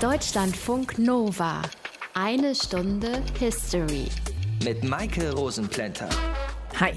Deutschlandfunk Nova. Eine Stunde History. Mit Maike Rosenplanter. Hi.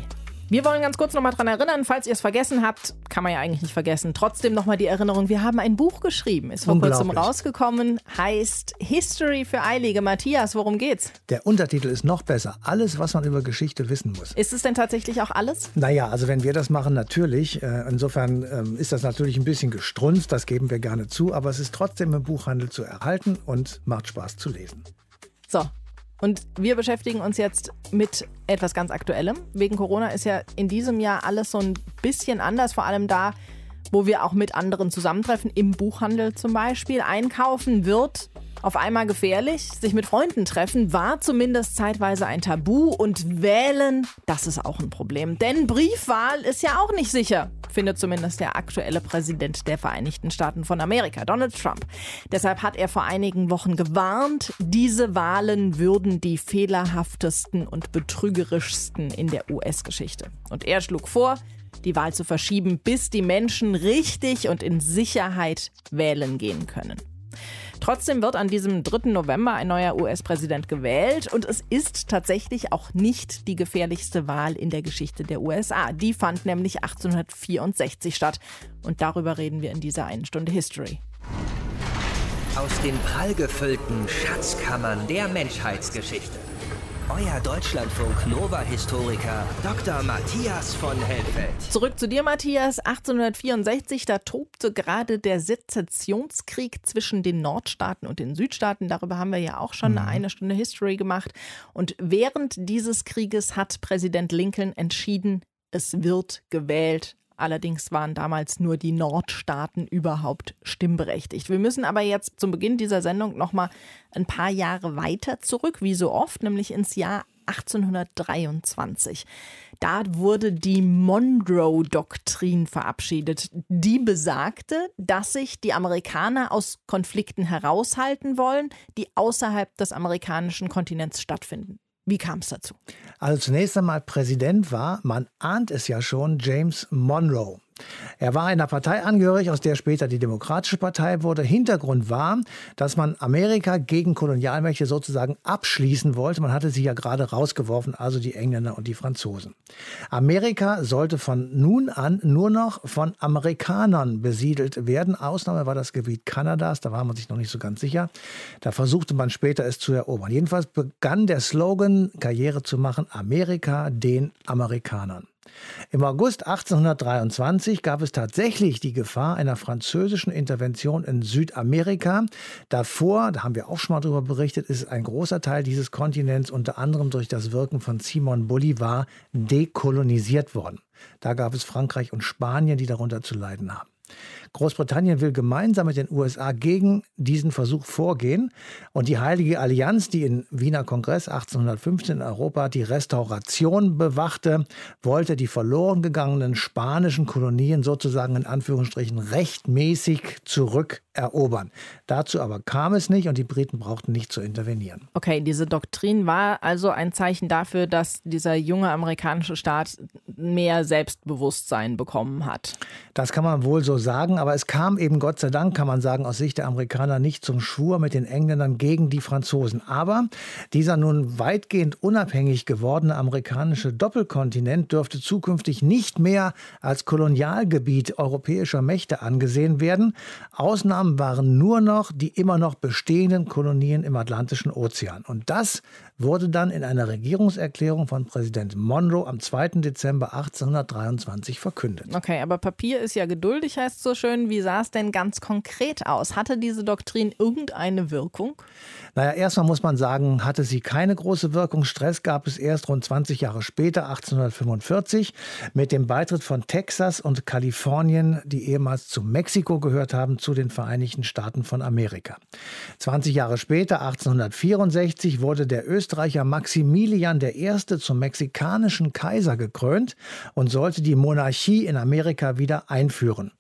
Wir wollen ganz kurz nochmal dran erinnern, falls ihr es vergessen habt, kann man ja eigentlich nicht vergessen. Trotzdem nochmal die Erinnerung, wir haben ein Buch geschrieben, ist vor kurzem rausgekommen, heißt History für Eilige. Matthias, worum geht's? Der Untertitel ist noch besser. Alles, was man über Geschichte wissen muss. Ist es denn tatsächlich auch alles? Naja, also wenn wir das machen, natürlich. Äh, insofern ähm, ist das natürlich ein bisschen gestrunzt, das geben wir gerne zu, aber es ist trotzdem im Buchhandel zu erhalten und macht Spaß zu lesen. So, und wir beschäftigen uns jetzt mit etwas ganz Aktuellem. Wegen Corona ist ja in diesem Jahr alles so ein bisschen anders, vor allem da, wo wir auch mit anderen zusammentreffen, im Buchhandel zum Beispiel. Einkaufen wird auf einmal gefährlich. Sich mit Freunden treffen war zumindest zeitweise ein Tabu und wählen, das ist auch ein Problem. Denn Briefwahl ist ja auch nicht sicher, findet zumindest der aktuelle Präsident der Vereinigten Staaten von Amerika, Donald Trump. Deshalb hat er vor einigen Wochen gewarnt, diese Wahlen würden die fehlerhaftesten und betrügerischsten in der US-Geschichte. Und er schlug vor, die Wahl zu verschieben, bis die Menschen richtig und in Sicherheit wählen gehen können. Trotzdem wird an diesem 3. November ein neuer US-Präsident gewählt und es ist tatsächlich auch nicht die gefährlichste Wahl in der Geschichte der USA. Die fand nämlich 1864 statt und darüber reden wir in dieser einen Stunde History. Aus den prallgefüllten Schatzkammern der Menschheitsgeschichte euer Deutschlandfunk Nova-Historiker Dr. Matthias von Helfeld. Zurück zu dir, Matthias. 1864, da tobte gerade der Sezessionskrieg zwischen den Nordstaaten und den Südstaaten. Darüber haben wir ja auch schon mhm. eine Stunde History gemacht. Und während dieses Krieges hat Präsident Lincoln entschieden, es wird gewählt Allerdings waren damals nur die Nordstaaten überhaupt stimmberechtigt. Wir müssen aber jetzt zum Beginn dieser Sendung noch mal ein paar Jahre weiter zurück, wie so oft, nämlich ins Jahr 1823. Da wurde die Monroe-Doktrin verabschiedet. Die besagte, dass sich die Amerikaner aus Konflikten heraushalten wollen, die außerhalb des amerikanischen Kontinents stattfinden. Wie kam es dazu? Also zunächst einmal Präsident war, man ahnt es ja schon, James Monroe. Er war einer Partei angehörig, aus der später die Demokratische Partei wurde. Hintergrund war, dass man Amerika gegen Kolonialmächte sozusagen abschließen wollte. Man hatte sie ja gerade rausgeworfen, also die Engländer und die Franzosen. Amerika sollte von nun an nur noch von Amerikanern besiedelt werden. Ausnahme war das Gebiet Kanadas, da war man sich noch nicht so ganz sicher. Da versuchte man später es zu erobern. Jedenfalls begann der Slogan, Karriere zu machen, Amerika den Amerikanern. Im August 1823 gab es tatsächlich die Gefahr einer französischen Intervention in Südamerika. Davor, da haben wir auch schon mal darüber berichtet, ist ein großer Teil dieses Kontinents unter anderem durch das Wirken von Simon Bolivar dekolonisiert worden. Da gab es Frankreich und Spanien, die darunter zu leiden haben. Großbritannien will gemeinsam mit den USA gegen diesen Versuch vorgehen. Und die Heilige Allianz, die im Wiener Kongress 1815 in Europa die Restauration bewachte, wollte die verloren gegangenen spanischen Kolonien sozusagen in Anführungsstrichen rechtmäßig zurückerobern. Dazu aber kam es nicht und die Briten brauchten nicht zu intervenieren. Okay, diese Doktrin war also ein Zeichen dafür, dass dieser junge amerikanische Staat mehr Selbstbewusstsein bekommen hat. Das kann man wohl so sagen aber es kam eben Gott sei Dank, kann man sagen, aus Sicht der Amerikaner nicht zum Schwur mit den Engländern gegen die Franzosen. Aber dieser nun weitgehend unabhängig gewordene amerikanische Doppelkontinent dürfte zukünftig nicht mehr als Kolonialgebiet europäischer Mächte angesehen werden. Ausnahmen waren nur noch die immer noch bestehenden Kolonien im Atlantischen Ozean. Und das wurde dann in einer Regierungserklärung von Präsident Monroe am 2. Dezember 1823 verkündet. Okay, aber Papier ist ja geduldig, heißt so schön. Wie sah es denn ganz konkret aus? Hatte diese Doktrin irgendeine Wirkung? Naja, erstmal muss man sagen, hatte sie keine große Wirkung. Stress gab es erst rund 20 Jahre später, 1845, mit dem Beitritt von Texas und Kalifornien, die ehemals zu Mexiko gehört haben, zu den Vereinigten Staaten von Amerika. 20 Jahre später, 1864, wurde der Österreicher Maximilian I. zum mexikanischen Kaiser gekrönt und sollte die Monarchie in Amerika wieder einführen.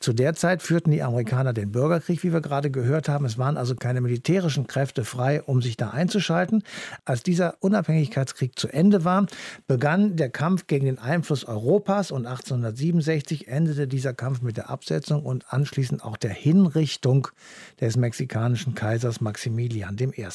Zu der Zeit führten die Amerikaner den Bürgerkrieg, wie wir gerade gehört haben. Es waren also keine militärischen Kräfte frei, um sich da einzuschalten. Als dieser Unabhängigkeitskrieg zu Ende war, begann der Kampf gegen den Einfluss Europas und 1867 endete dieser Kampf mit der Absetzung und anschließend auch der Hinrichtung des mexikanischen Kaisers Maximilian I.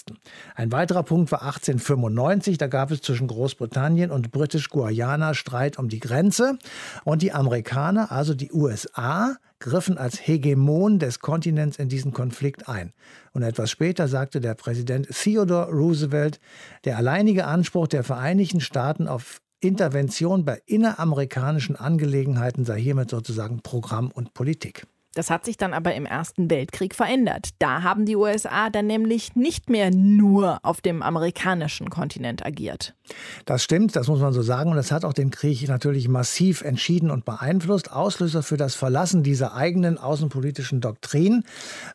Ein weiterer Punkt war 1895, da gab es zwischen Großbritannien und Britisch-Guayana Streit um die Grenze und die Amerikaner, also die USA, griffen als Hegemon des Kontinents in diesen Konflikt ein. Und etwas später sagte der Präsident Theodore Roosevelt, der alleinige Anspruch der Vereinigten Staaten auf Intervention bei inneramerikanischen Angelegenheiten sei hiermit sozusagen Programm und Politik. Das hat sich dann aber im Ersten Weltkrieg verändert. Da haben die USA dann nämlich nicht mehr nur auf dem amerikanischen Kontinent agiert. Das stimmt, das muss man so sagen. Und das hat auch den Krieg natürlich massiv entschieden und beeinflusst. Auslöser für das Verlassen dieser eigenen außenpolitischen Doktrin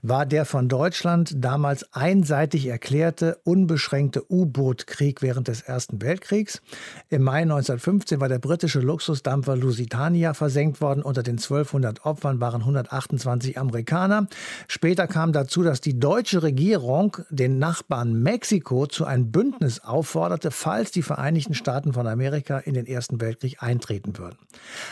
war der von Deutschland damals einseitig erklärte unbeschränkte U-Boot-Krieg während des Ersten Weltkriegs. Im Mai 1915 war der britische Luxusdampfer Lusitania versenkt worden. Unter den 1200 Opfern waren 108 28 Amerikaner. Später kam dazu, dass die deutsche Regierung den Nachbarn Mexiko zu einem Bündnis aufforderte, falls die Vereinigten Staaten von Amerika in den Ersten Weltkrieg eintreten würden.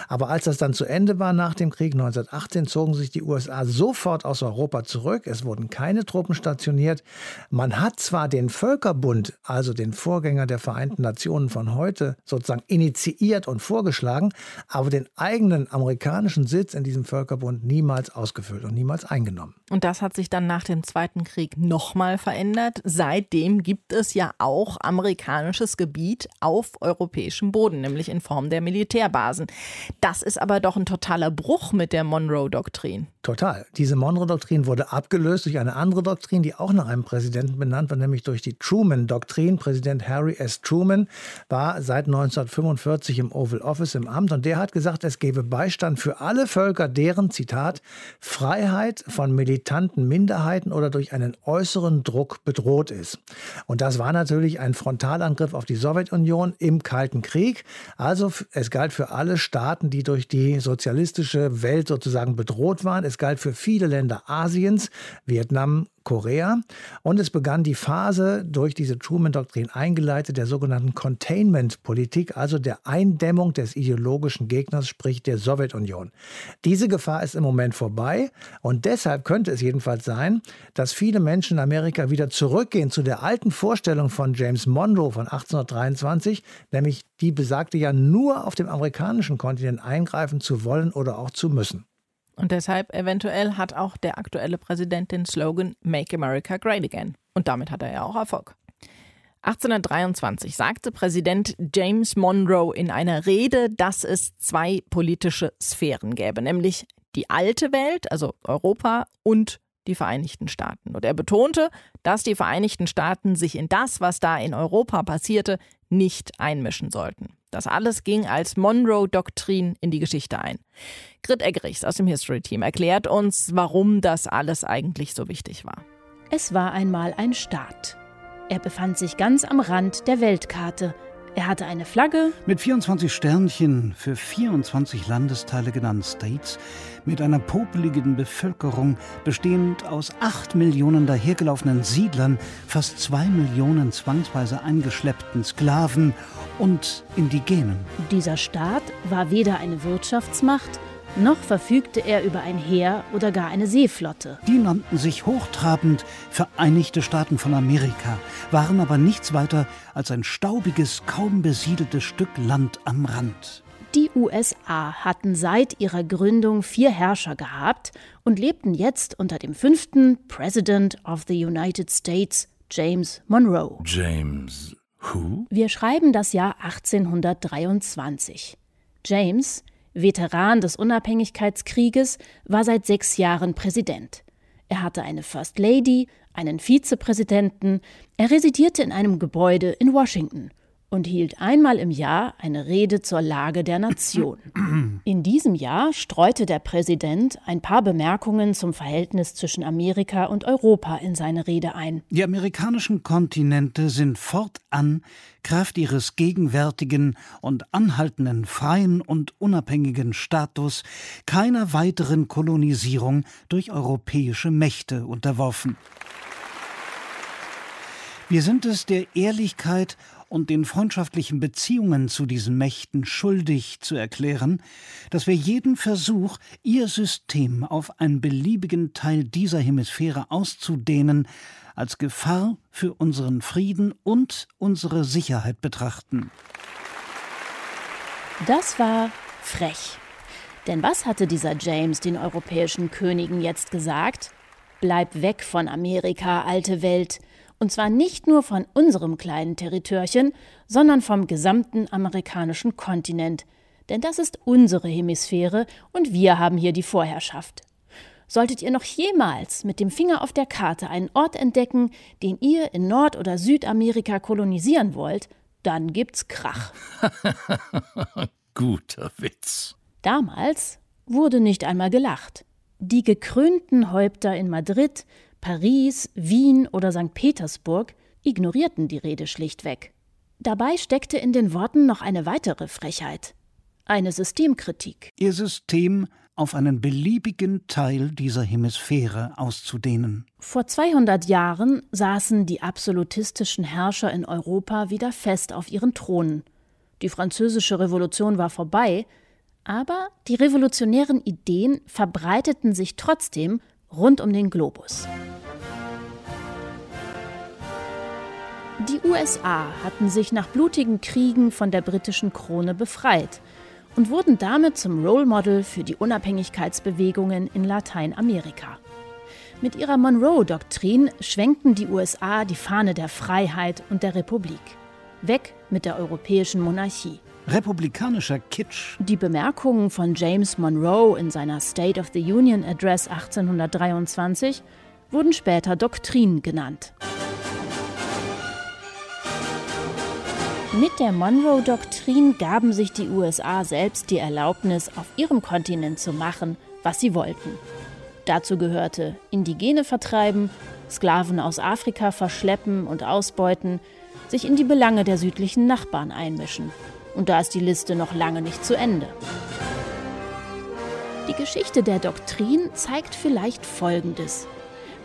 Aber als das dann zu Ende war nach dem Krieg 1918, zogen sich die USA sofort aus Europa zurück. Es wurden keine Truppen stationiert. Man hat zwar den Völkerbund, also den Vorgänger der Vereinten Nationen von heute, sozusagen initiiert und vorgeschlagen, aber den eigenen amerikanischen Sitz in diesem Völkerbund niemals niemals ausgefüllt und niemals eingenommen. Und das hat sich dann nach dem Zweiten Krieg nochmal verändert. Seitdem gibt es ja auch amerikanisches Gebiet auf europäischem Boden, nämlich in Form der Militärbasen. Das ist aber doch ein totaler Bruch mit der Monroe-Doktrin. Total. Diese Monroe-Doktrin wurde abgelöst durch eine andere Doktrin, die auch nach einem Präsidenten benannt war, nämlich durch die Truman-Doktrin. Präsident Harry S. Truman war seit 1945 im Oval Office im Amt und der hat gesagt, es gebe Beistand für alle Völker, deren, Zitat, Freiheit von militanten Minderheiten oder durch einen äußeren Druck bedroht ist. Und das war natürlich ein Frontalangriff auf die Sowjetunion im Kalten Krieg. Also es galt für alle Staaten, die durch die sozialistische Welt sozusagen bedroht waren. Es galt für viele Länder Asiens, Vietnam, Korea. Und es begann die Phase durch diese Truman-Doktrin eingeleitet der sogenannten Containment-Politik, also der Eindämmung des ideologischen Gegners, sprich der Sowjetunion. Diese Gefahr ist im Moment vorbei und deshalb könnte es jedenfalls sein, dass viele Menschen in Amerika wieder zurückgehen zu der alten Vorstellung von James Monroe von 1823, nämlich die besagte ja nur auf dem amerikanischen Kontinent eingreifen zu wollen oder auch zu müssen. Und deshalb eventuell hat auch der aktuelle Präsident den Slogan Make America Great Again. Und damit hat er ja auch Erfolg. 1823 sagte Präsident James Monroe in einer Rede, dass es zwei politische Sphären gäbe, nämlich die alte Welt, also Europa, und die Vereinigten Staaten. Und er betonte, dass die Vereinigten Staaten sich in das, was da in Europa passierte, nicht einmischen sollten. Das alles ging als Monroe-Doktrin in die Geschichte ein. Grit Eggerichs aus dem History-Team erklärt uns, warum das alles eigentlich so wichtig war. Es war einmal ein Staat. Er befand sich ganz am Rand der Weltkarte – er hatte eine Flagge mit 24 Sternchen für 24 Landesteile genannt States, mit einer popeligen Bevölkerung bestehend aus 8 Millionen dahergelaufenen Siedlern, fast 2 Millionen zwangsweise eingeschleppten Sklaven und Indigenen. Dieser Staat war weder eine Wirtschaftsmacht noch verfügte er über ein Heer oder gar eine Seeflotte. Die nannten sich hochtrabend Vereinigte Staaten von Amerika, waren aber nichts weiter als ein staubiges, kaum besiedeltes Stück Land am Rand. Die USA hatten seit ihrer Gründung vier Herrscher gehabt und lebten jetzt unter dem fünften President of the United States, James Monroe. James who? Wir schreiben das Jahr 1823. James Veteran des Unabhängigkeitskrieges, war seit sechs Jahren Präsident. Er hatte eine First Lady, einen Vizepräsidenten, er residierte in einem Gebäude in Washington. Und hielt einmal im Jahr eine Rede zur Lage der Nation. In diesem Jahr streute der Präsident ein paar Bemerkungen zum Verhältnis zwischen Amerika und Europa in seine Rede ein. Die amerikanischen Kontinente sind fortan Kraft ihres gegenwärtigen und anhaltenden freien und unabhängigen Status keiner weiteren Kolonisierung durch europäische Mächte unterworfen. Wir sind es der Ehrlichkeit und den freundschaftlichen Beziehungen zu diesen Mächten schuldig zu erklären, dass wir jeden Versuch, ihr System auf einen beliebigen Teil dieser Hemisphäre auszudehnen, als Gefahr für unseren Frieden und unsere Sicherheit betrachten. Das war frech. Denn was hatte dieser James den europäischen Königen jetzt gesagt? Bleib weg von Amerika, alte Welt. Und zwar nicht nur von unserem kleinen Territorchen, sondern vom gesamten amerikanischen Kontinent. Denn das ist unsere Hemisphäre und wir haben hier die Vorherrschaft. Solltet ihr noch jemals mit dem Finger auf der Karte einen Ort entdecken, den ihr in Nord- oder Südamerika kolonisieren wollt, dann gibt's Krach. Guter Witz. Damals wurde nicht einmal gelacht. Die gekrönten Häupter in Madrid, Paris, Wien oder St. Petersburg ignorierten die Rede schlichtweg. Dabei steckte in den Worten noch eine weitere Frechheit. Eine Systemkritik. Ihr System auf einen beliebigen Teil dieser Hemisphäre auszudehnen. Vor 200 Jahren saßen die absolutistischen Herrscher in Europa wieder fest auf ihren Thronen. Die französische Revolution war vorbei, aber die revolutionären Ideen verbreiteten sich trotzdem rund um den Globus. Die USA hatten sich nach blutigen Kriegen von der britischen Krone befreit und wurden damit zum Role Model für die Unabhängigkeitsbewegungen in Lateinamerika. Mit ihrer Monroe-Doktrin schwenkten die USA die Fahne der Freiheit und der Republik. Weg mit der europäischen Monarchie. Republikanischer Kitsch. Die Bemerkungen von James Monroe in seiner State of the Union Address 1823 wurden später Doktrin genannt. Mit der Monroe-Doktrin gaben sich die USA selbst die Erlaubnis, auf ihrem Kontinent zu machen, was sie wollten. Dazu gehörte Indigene vertreiben, Sklaven aus Afrika verschleppen und ausbeuten, sich in die Belange der südlichen Nachbarn einmischen. Und da ist die Liste noch lange nicht zu Ende. Die Geschichte der Doktrin zeigt vielleicht Folgendes.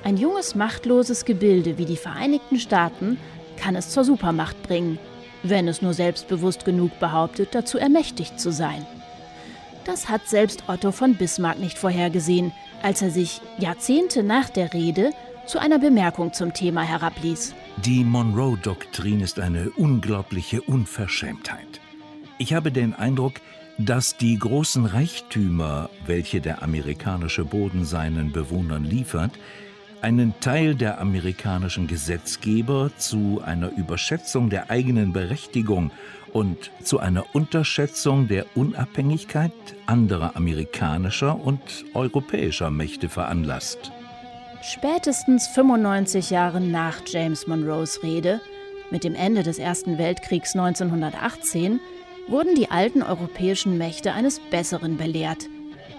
Ein junges, machtloses Gebilde wie die Vereinigten Staaten kann es zur Supermacht bringen – wenn es nur selbstbewusst genug behauptet, dazu ermächtigt zu sein. Das hat selbst Otto von Bismarck nicht vorhergesehen, als er sich Jahrzehnte nach der Rede zu einer Bemerkung zum Thema herabließ. Die Monroe-Doktrin ist eine unglaubliche Unverschämtheit. Ich habe den Eindruck, dass die großen Reichtümer, welche der amerikanische Boden seinen Bewohnern liefert, einen Teil der amerikanischen Gesetzgeber zu einer Überschätzung der eigenen Berechtigung und zu einer Unterschätzung der Unabhängigkeit anderer amerikanischer und europäischer Mächte veranlasst. Spätestens 95 Jahre nach James Monroes Rede, mit dem Ende des Ersten Weltkriegs 1918, wurden die alten europäischen Mächte eines Besseren belehrt.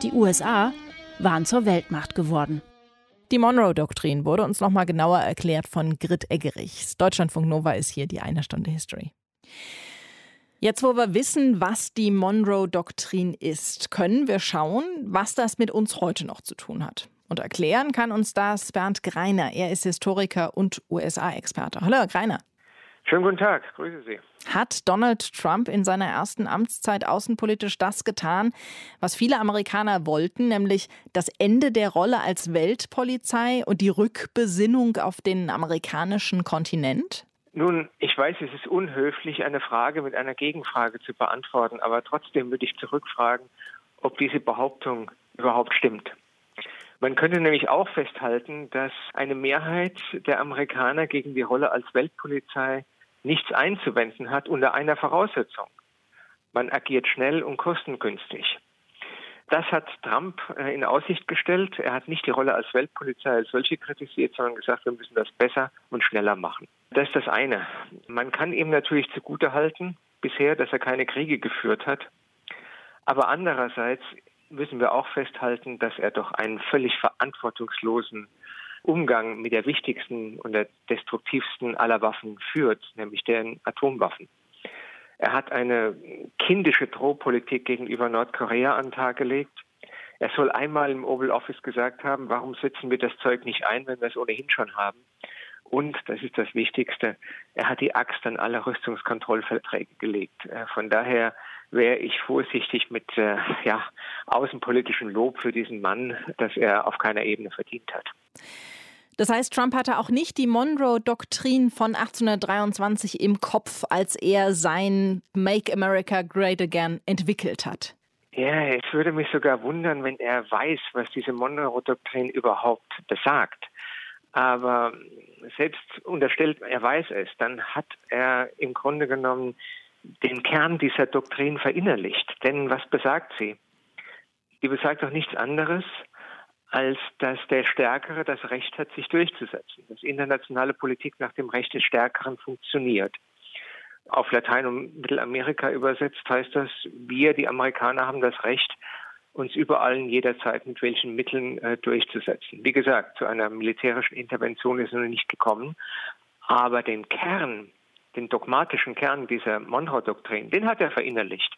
Die USA waren zur Weltmacht geworden. Die Monroe-Doktrin wurde uns nochmal genauer erklärt von Grit Eggerichs. Deutschlandfunk Nova ist hier die eine Stunde History. Jetzt, wo wir wissen, was die Monroe-Doktrin ist, können wir schauen, was das mit uns heute noch zu tun hat. Und erklären kann uns das Bernd Greiner. Er ist Historiker und USA-Experte. Hallo, Herr Greiner. Schönen guten Tag, grüße Sie. Hat Donald Trump in seiner ersten Amtszeit außenpolitisch das getan, was viele Amerikaner wollten, nämlich das Ende der Rolle als Weltpolizei und die Rückbesinnung auf den amerikanischen Kontinent? Nun, ich weiß, es ist unhöflich, eine Frage mit einer Gegenfrage zu beantworten, aber trotzdem würde ich zurückfragen, ob diese Behauptung überhaupt stimmt. Man könnte nämlich auch festhalten, dass eine Mehrheit der Amerikaner gegen die Rolle als Weltpolizei nichts einzuwenden hat unter einer Voraussetzung. Man agiert schnell und kostengünstig. Das hat Trump äh, in Aussicht gestellt. Er hat nicht die Rolle als Weltpolizei als solche kritisiert, sondern gesagt, wir müssen das besser und schneller machen. Das ist das eine. Man kann ihm natürlich zugutehalten bisher, dass er keine Kriege geführt hat. Aber andererseits müssen wir auch festhalten, dass er doch einen völlig verantwortungslosen Umgang mit der wichtigsten und der destruktivsten aller Waffen führt, nämlich den Atomwaffen. Er hat eine kindische Drohpolitik gegenüber Nordkorea an den Tag gelegt. Er soll einmal im Oval Office gesagt haben, warum setzen wir das Zeug nicht ein, wenn wir es ohnehin schon haben. Und, das ist das Wichtigste, er hat die Axt an alle Rüstungskontrollverträge gelegt. Äh, von daher wäre ich vorsichtig mit äh, ja, außenpolitischem Lob für diesen Mann, das er auf keiner Ebene verdient hat. Das heißt, Trump hatte auch nicht die Monroe-Doktrin von 1823 im Kopf, als er sein Make America Great Again entwickelt hat. Ja, es würde mich sogar wundern, wenn er weiß, was diese Monroe-Doktrin überhaupt besagt. Aber selbst unterstellt, er weiß es, dann hat er im Grunde genommen den Kern dieser Doktrin verinnerlicht. Denn was besagt sie? Die besagt doch nichts anderes, als dass der Stärkere das Recht hat, sich durchzusetzen. Dass internationale Politik nach dem Recht des Stärkeren funktioniert. Auf Latein- und Mittelamerika übersetzt heißt das, wir, die Amerikaner, haben das Recht, uns überall in jeder Zeit mit welchen Mitteln äh, durchzusetzen. Wie gesagt, zu einer militärischen Intervention ist es noch nicht gekommen, aber den Kern, den dogmatischen Kern dieser Monroe-Doktrin, den hat er verinnerlicht.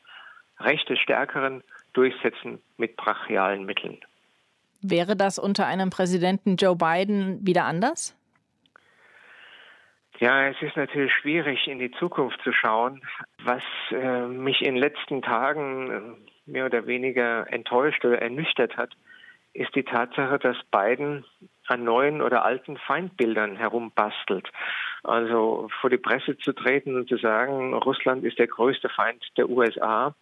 Recht des Stärkeren durchsetzen mit brachialen Mitteln. Wäre das unter einem Präsidenten Joe Biden wieder anders? Ja, es ist natürlich schwierig, in die Zukunft zu schauen. Was äh, mich in den letzten Tagen äh, mehr oder weniger enttäuscht oder ernüchtert hat, ist die Tatsache, dass Biden an neuen oder alten Feindbildern herumbastelt. Also vor die Presse zu treten und zu sagen, Russland ist der größte Feind der USA,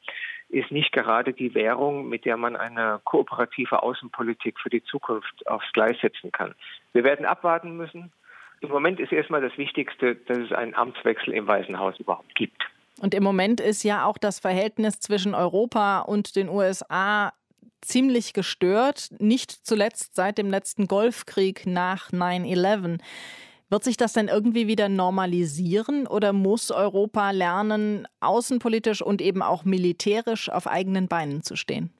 ist nicht gerade die Währung, mit der man eine kooperative Außenpolitik für die Zukunft aufs Gleis setzen kann. Wir werden abwarten müssen. Im Moment ist erstmal das Wichtigste, dass es einen Amtswechsel im Weißen Haus überhaupt gibt. Und im Moment ist ja auch das Verhältnis zwischen Europa und den USA ziemlich gestört, nicht zuletzt seit dem letzten Golfkrieg nach 9-11. Wird sich das denn irgendwie wieder normalisieren oder muss Europa lernen, außenpolitisch und eben auch militärisch auf eigenen Beinen zu stehen?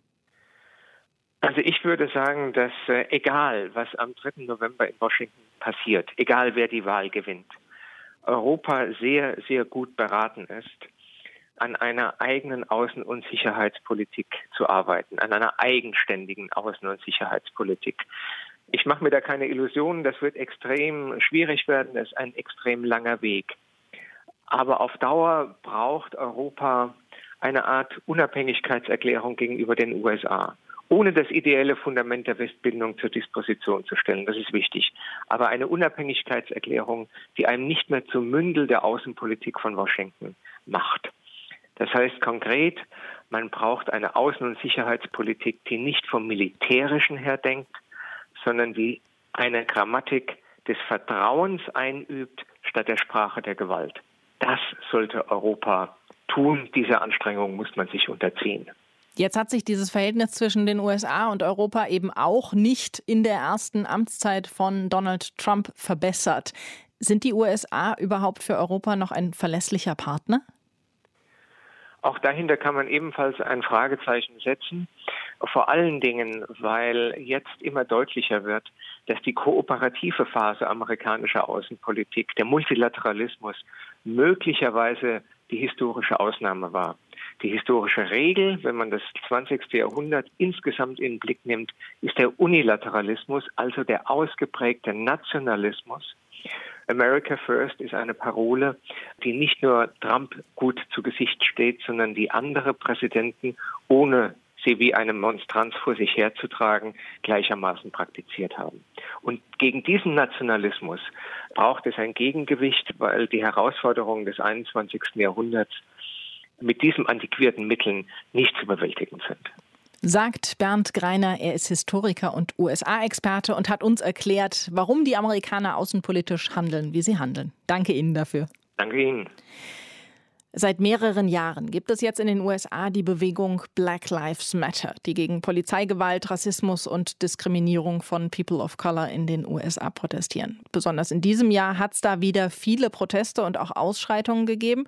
Also ich würde sagen, dass äh, egal, was am 3. November in Washington passiert, egal wer die Wahl gewinnt, Europa sehr, sehr gut beraten ist, an einer eigenen Außen- und Sicherheitspolitik zu arbeiten, an einer eigenständigen Außen- und Sicherheitspolitik. Ich mache mir da keine Illusionen, das wird extrem schwierig werden, das ist ein extrem langer Weg. Aber auf Dauer braucht Europa eine Art Unabhängigkeitserklärung gegenüber den USA, ohne das ideelle Fundament der Westbindung zur Disposition zu stellen. Das ist wichtig. Aber eine Unabhängigkeitserklärung, die einem nicht mehr zum Mündel der Außenpolitik von Washington macht. Das heißt konkret, man braucht eine Außen- und Sicherheitspolitik, die nicht vom Militärischen her denkt, sondern die eine Grammatik des Vertrauens einübt statt der Sprache der Gewalt. Das sollte Europa tun. Diese Anstrengung muss man sich unterziehen. Jetzt hat sich dieses Verhältnis zwischen den USA und Europa eben auch nicht in der ersten Amtszeit von Donald Trump verbessert. Sind die USA überhaupt für Europa noch ein verlässlicher Partner? Auch dahinter kann man ebenfalls ein Fragezeichen setzen. Vor allen Dingen, weil jetzt immer deutlicher wird, dass die kooperative Phase amerikanischer Außenpolitik, der Multilateralismus, möglicherweise die historische Ausnahme war. Die historische Regel, wenn man das 20. Jahrhundert insgesamt in den Blick nimmt, ist der Unilateralismus, also der ausgeprägte Nationalismus. America First ist eine Parole, die nicht nur Trump gut zu Gesicht steht, sondern die andere Präsidenten, ohne sie wie eine Monstranz vor sich herzutragen, gleichermaßen praktiziert haben. Und gegen diesen Nationalismus braucht es ein Gegengewicht, weil die Herausforderungen des 21. Jahrhunderts mit diesen antiquierten Mitteln nicht zu bewältigen sind sagt Bernd Greiner. Er ist Historiker und USA-Experte und hat uns erklärt, warum die Amerikaner außenpolitisch handeln, wie sie handeln. Danke Ihnen dafür. Danke Ihnen. Seit mehreren Jahren gibt es jetzt in den USA die Bewegung Black Lives Matter, die gegen Polizeigewalt, Rassismus und Diskriminierung von People of Color in den USA protestieren. Besonders in diesem Jahr hat es da wieder viele Proteste und auch Ausschreitungen gegeben,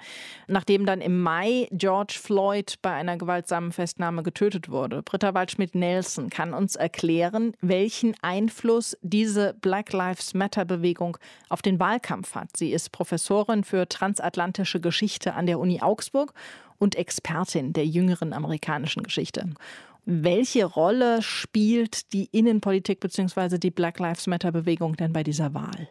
nachdem dann im Mai George Floyd bei einer gewaltsamen Festnahme getötet wurde. Britta Waldschmidt-Nelson kann uns erklären, welchen Einfluss diese Black Lives Matter Bewegung auf den Wahlkampf hat. Sie ist Professorin für transatlantische Geschichte an der der Uni Augsburg und Expertin der jüngeren amerikanischen Geschichte. Welche Rolle spielt die Innenpolitik bzw. die Black Lives Matter Bewegung denn bei dieser Wahl?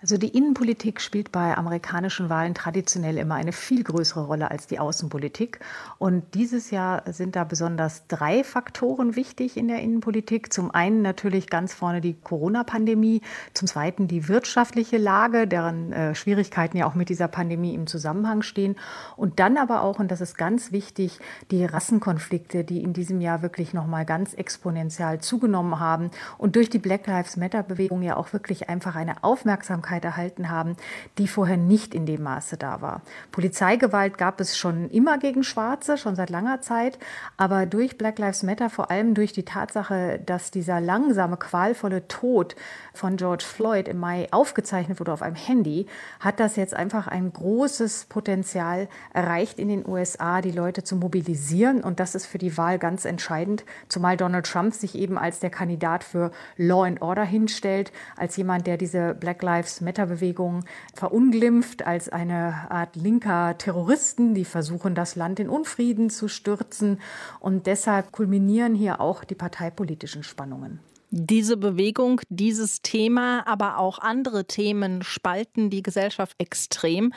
Also die Innenpolitik spielt bei amerikanischen Wahlen traditionell immer eine viel größere Rolle als die Außenpolitik. Und dieses Jahr sind da besonders drei Faktoren wichtig in der Innenpolitik. Zum einen natürlich ganz vorne die Corona-Pandemie, zum zweiten die wirtschaftliche Lage, deren äh, Schwierigkeiten ja auch mit dieser Pandemie im Zusammenhang stehen. Und dann aber auch, und das ist ganz wichtig, die Rassenkonflikte, die in diesem Jahr wirklich nochmal ganz exponentiell zugenommen haben und durch die Black Lives Matter-Bewegung ja auch wirklich einfach eine Aufmerksamkeit Aufmerksamkeit erhalten haben, die vorher nicht in dem Maße da war. Polizeigewalt gab es schon immer gegen Schwarze, schon seit langer Zeit, aber durch Black Lives Matter, vor allem durch die Tatsache, dass dieser langsame, qualvolle Tod von George Floyd im Mai aufgezeichnet wurde auf einem Handy, hat das jetzt einfach ein großes Potenzial erreicht in den USA, die Leute zu mobilisieren. Und das ist für die Wahl ganz entscheidend, zumal Donald Trump sich eben als der Kandidat für Law and Order hinstellt, als jemand, der diese Black Lives Matter-Bewegung verunglimpft als eine Art linker Terroristen, die versuchen, das Land in Unfrieden zu stürzen. Und deshalb kulminieren hier auch die parteipolitischen Spannungen. Diese Bewegung, dieses Thema, aber auch andere Themen spalten die Gesellschaft extrem.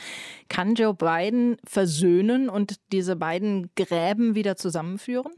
Kann Joe Biden versöhnen und diese beiden Gräben wieder zusammenführen?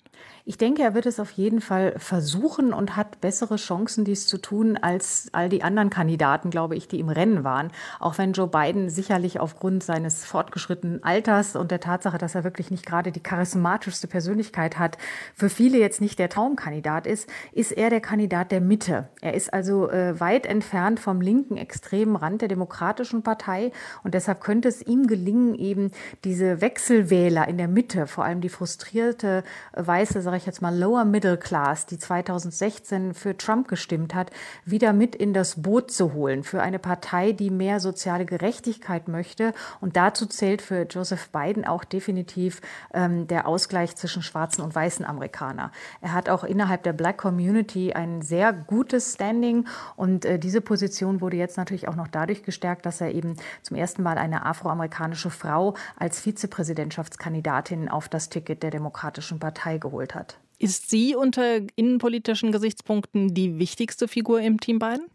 Ich denke, er wird es auf jeden Fall versuchen und hat bessere Chancen, dies zu tun, als all die anderen Kandidaten, glaube ich, die im Rennen waren. Auch wenn Joe Biden sicherlich aufgrund seines fortgeschrittenen Alters und der Tatsache, dass er wirklich nicht gerade die charismatischste Persönlichkeit hat, für viele jetzt nicht der Traumkandidat ist, ist er der Kandidat der Mitte. Er ist also äh, weit entfernt vom linken extremen Rand der Demokratischen Partei und deshalb könnte es ihm gelingen, eben diese Wechselwähler in der Mitte, vor allem die frustrierte äh, weiße, sage ich jetzt mal, Lower Middle Class, die 2016 für Trump gestimmt hat, wieder mit in das Boot zu holen für eine Partei, die mehr soziale Gerechtigkeit möchte. Und dazu zählt für Joseph Biden auch definitiv ähm, der Ausgleich zwischen schwarzen und weißen Amerikaner. Er hat auch innerhalb der Black Community ein sehr gutes Standing und äh, diese Position wurde jetzt natürlich auch noch dadurch gestärkt, dass er eben zum ersten Mal eine afroamerikanische Frau als Vizepräsidentschaftskandidatin auf das Ticket der Demokratischen Partei geholt hat. Ist sie unter innenpolitischen Gesichtspunkten die wichtigste Figur im Team Biden?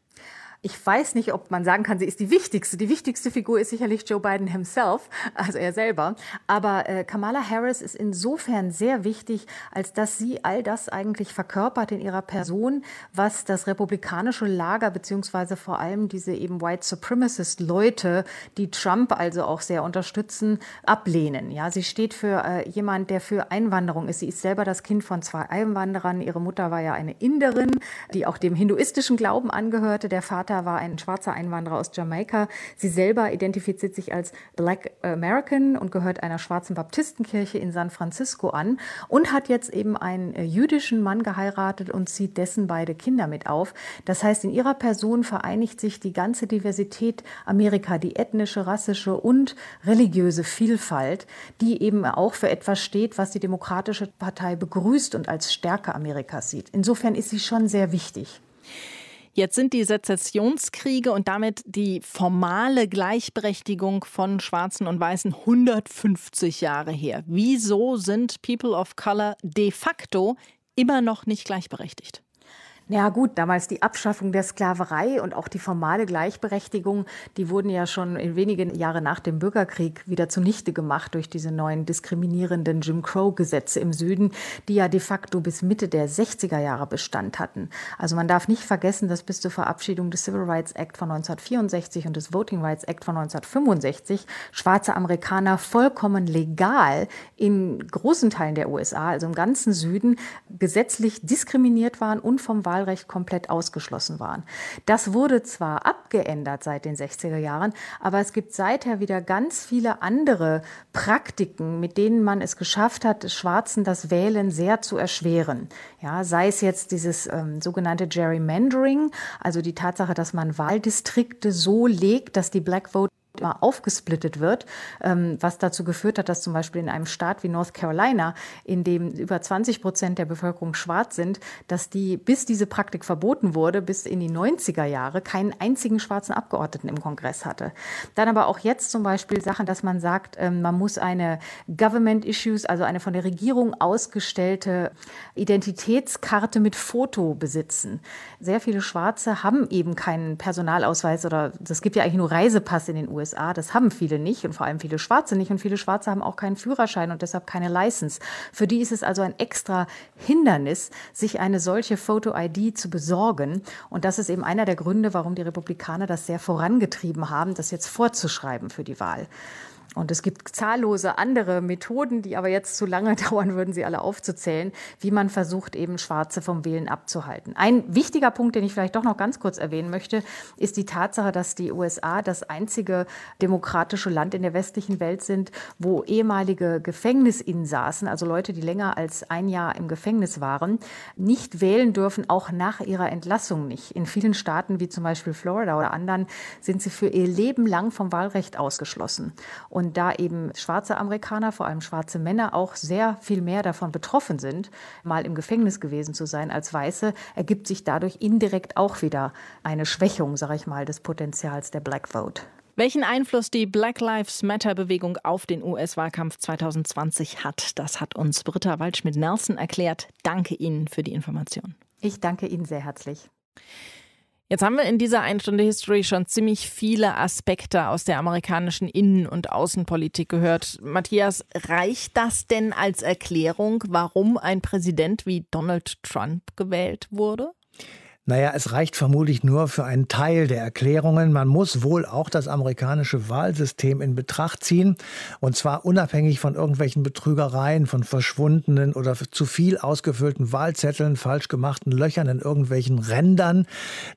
Ich weiß nicht, ob man sagen kann, sie ist die wichtigste. Die wichtigste Figur ist sicherlich Joe Biden himself, also er selber. Aber äh, Kamala Harris ist insofern sehr wichtig, als dass sie all das eigentlich verkörpert in ihrer Person, was das republikanische Lager beziehungsweise vor allem diese eben White Supremacist Leute, die Trump also auch sehr unterstützen, ablehnen. Ja, sie steht für äh, jemand, der für Einwanderung ist. Sie ist selber das Kind von zwei Einwanderern. Ihre Mutter war ja eine Inderin, die auch dem hinduistischen Glauben angehörte. Der Vater Vater war ein schwarzer Einwanderer aus Jamaika. Sie selber identifiziert sich als Black American und gehört einer schwarzen Baptistenkirche in San Francisco an und hat jetzt eben einen äh, jüdischen Mann geheiratet und zieht dessen beide Kinder mit auf. Das heißt, in ihrer Person vereinigt sich die ganze Diversität Amerika, die ethnische, rassische und religiöse Vielfalt, die eben auch für etwas steht, was die Demokratische Partei begrüßt und als Stärke Amerikas sieht. Insofern ist sie schon sehr wichtig. Jetzt sind die Sezessionskriege und damit die formale Gleichberechtigung von Schwarzen und Weißen 150 Jahre her. Wieso sind People of Color de facto immer noch nicht gleichberechtigt? Ja gut, damals die Abschaffung der Sklaverei und auch die formale Gleichberechtigung, die wurden ja schon in wenigen Jahre nach dem Bürgerkrieg wieder zunichte gemacht durch diese neuen diskriminierenden Jim Crow-Gesetze im Süden, die ja de facto bis Mitte der 60er Jahre Bestand hatten. Also man darf nicht vergessen, dass bis zur Verabschiedung des Civil Rights Act von 1964 und des Voting Rights Act von 1965 schwarze Amerikaner vollkommen legal in großen Teilen der USA, also im ganzen Süden, gesetzlich diskriminiert waren und vom Wahl Wahlrecht komplett ausgeschlossen waren. Das wurde zwar abgeändert seit den 60er Jahren, aber es gibt seither wieder ganz viele andere Praktiken, mit denen man es geschafft hat, Schwarzen das Wählen sehr zu erschweren. Ja, sei es jetzt dieses ähm, sogenannte Gerrymandering, also die Tatsache, dass man Wahldistrikte so legt, dass die Black Vote immer aufgesplittet wird, ähm, was dazu geführt hat, dass zum Beispiel in einem Staat wie North Carolina, in dem über 20 Prozent der Bevölkerung schwarz sind, dass die, bis diese Praktik verboten wurde, bis in die 90er Jahre, keinen einzigen schwarzen Abgeordneten im Kongress hatte. Dann aber auch jetzt zum Beispiel Sachen, dass man sagt, ähm, man muss eine Government Issues, also eine von der Regierung ausgestellte Identitätskarte mit Foto besitzen. Sehr viele Schwarze haben eben keinen Personalausweis oder es gibt ja eigentlich nur Reisepass in den USA. USA. Das haben viele nicht und vor allem viele Schwarze nicht. Und viele Schwarze haben auch keinen Führerschein und deshalb keine License. Für die ist es also ein extra Hindernis, sich eine solche Photo-ID zu besorgen. Und das ist eben einer der Gründe, warum die Republikaner das sehr vorangetrieben haben, das jetzt vorzuschreiben für die Wahl. Und es gibt zahllose andere Methoden, die aber jetzt zu lange dauern würden, sie alle aufzuzählen, wie man versucht, eben Schwarze vom Wählen abzuhalten. Ein wichtiger Punkt, den ich vielleicht doch noch ganz kurz erwähnen möchte, ist die Tatsache, dass die USA das einzige demokratische Land in der westlichen Welt sind, wo ehemalige Gefängnisinsassen, also Leute, die länger als ein Jahr im Gefängnis waren, nicht wählen dürfen, auch nach ihrer Entlassung nicht. In vielen Staaten, wie zum Beispiel Florida oder anderen, sind sie für ihr Leben lang vom Wahlrecht ausgeschlossen. Und da eben schwarze Amerikaner, vor allem schwarze Männer, auch sehr viel mehr davon betroffen sind, mal im Gefängnis gewesen zu sein als Weiße, ergibt sich dadurch indirekt auch wieder eine Schwächung, sage ich mal, des Potenzials der Black Vote. Welchen Einfluss die Black Lives Matter-Bewegung auf den US-Wahlkampf 2020 hat, das hat uns Britta Waldschmidt-Nelson erklärt. Danke Ihnen für die Information. Ich danke Ihnen sehr herzlich. Jetzt haben wir in dieser Einstunde History schon ziemlich viele Aspekte aus der amerikanischen Innen- und Außenpolitik gehört. Matthias, reicht das denn als Erklärung, warum ein Präsident wie Donald Trump gewählt wurde? Naja, es reicht vermutlich nur für einen Teil der Erklärungen. Man muss wohl auch das amerikanische Wahlsystem in Betracht ziehen. Und zwar unabhängig von irgendwelchen Betrügereien, von verschwundenen oder zu viel ausgefüllten Wahlzetteln, falsch gemachten Löchern in irgendwelchen Rändern.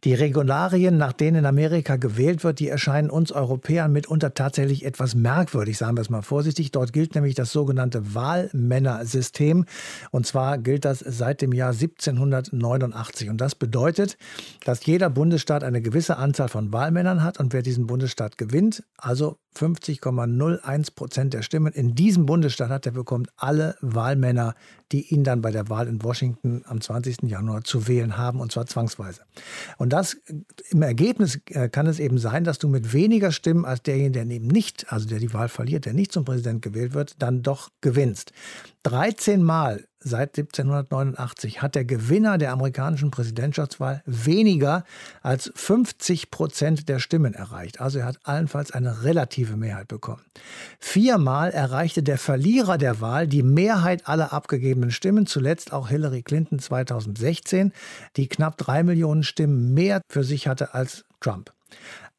Die Regularien, nach denen in Amerika gewählt wird, die erscheinen uns Europäern mitunter tatsächlich etwas merkwürdig, sagen wir es mal vorsichtig. Dort gilt nämlich das sogenannte Wahlmännersystem. Und zwar gilt das seit dem Jahr 1789. Und das bedeutet, bedeutet, dass jeder Bundesstaat eine gewisse Anzahl von Wahlmännern hat und wer diesen Bundesstaat gewinnt, also 50,01 Prozent der Stimmen in diesem Bundesstaat hat, der bekommt alle Wahlmänner, die ihn dann bei der Wahl in Washington am 20. Januar zu wählen haben, und zwar zwangsweise. Und das im Ergebnis äh, kann es eben sein, dass du mit weniger Stimmen als derjenige, der eben nicht, also der die Wahl verliert, der nicht zum Präsident gewählt wird, dann doch gewinnst. 13 Mal seit 1789 hat der Gewinner der amerikanischen Präsidentschaftswahl weniger als 50 Prozent der Stimmen erreicht. Also er hat allenfalls eine relative Mehrheit bekommen. Viermal erreichte der Verlierer der Wahl die Mehrheit aller abgegebenen Stimmen, zuletzt auch Hillary Clinton 2016, die knapp drei Millionen Stimmen mehr für sich hatte als Trump.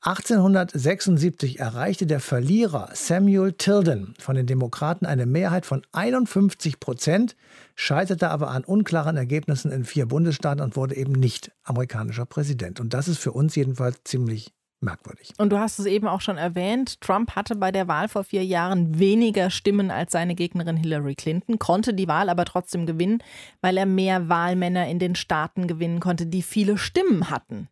1876 erreichte der Verlierer Samuel Tilden von den Demokraten eine Mehrheit von 51 Prozent, scheiterte aber an unklaren Ergebnissen in vier Bundesstaaten und wurde eben nicht amerikanischer Präsident. Und das ist für uns jedenfalls ziemlich merkwürdig. Und du hast es eben auch schon erwähnt, Trump hatte bei der Wahl vor vier Jahren weniger Stimmen als seine Gegnerin Hillary Clinton, konnte die Wahl aber trotzdem gewinnen, weil er mehr Wahlmänner in den Staaten gewinnen konnte, die viele Stimmen hatten.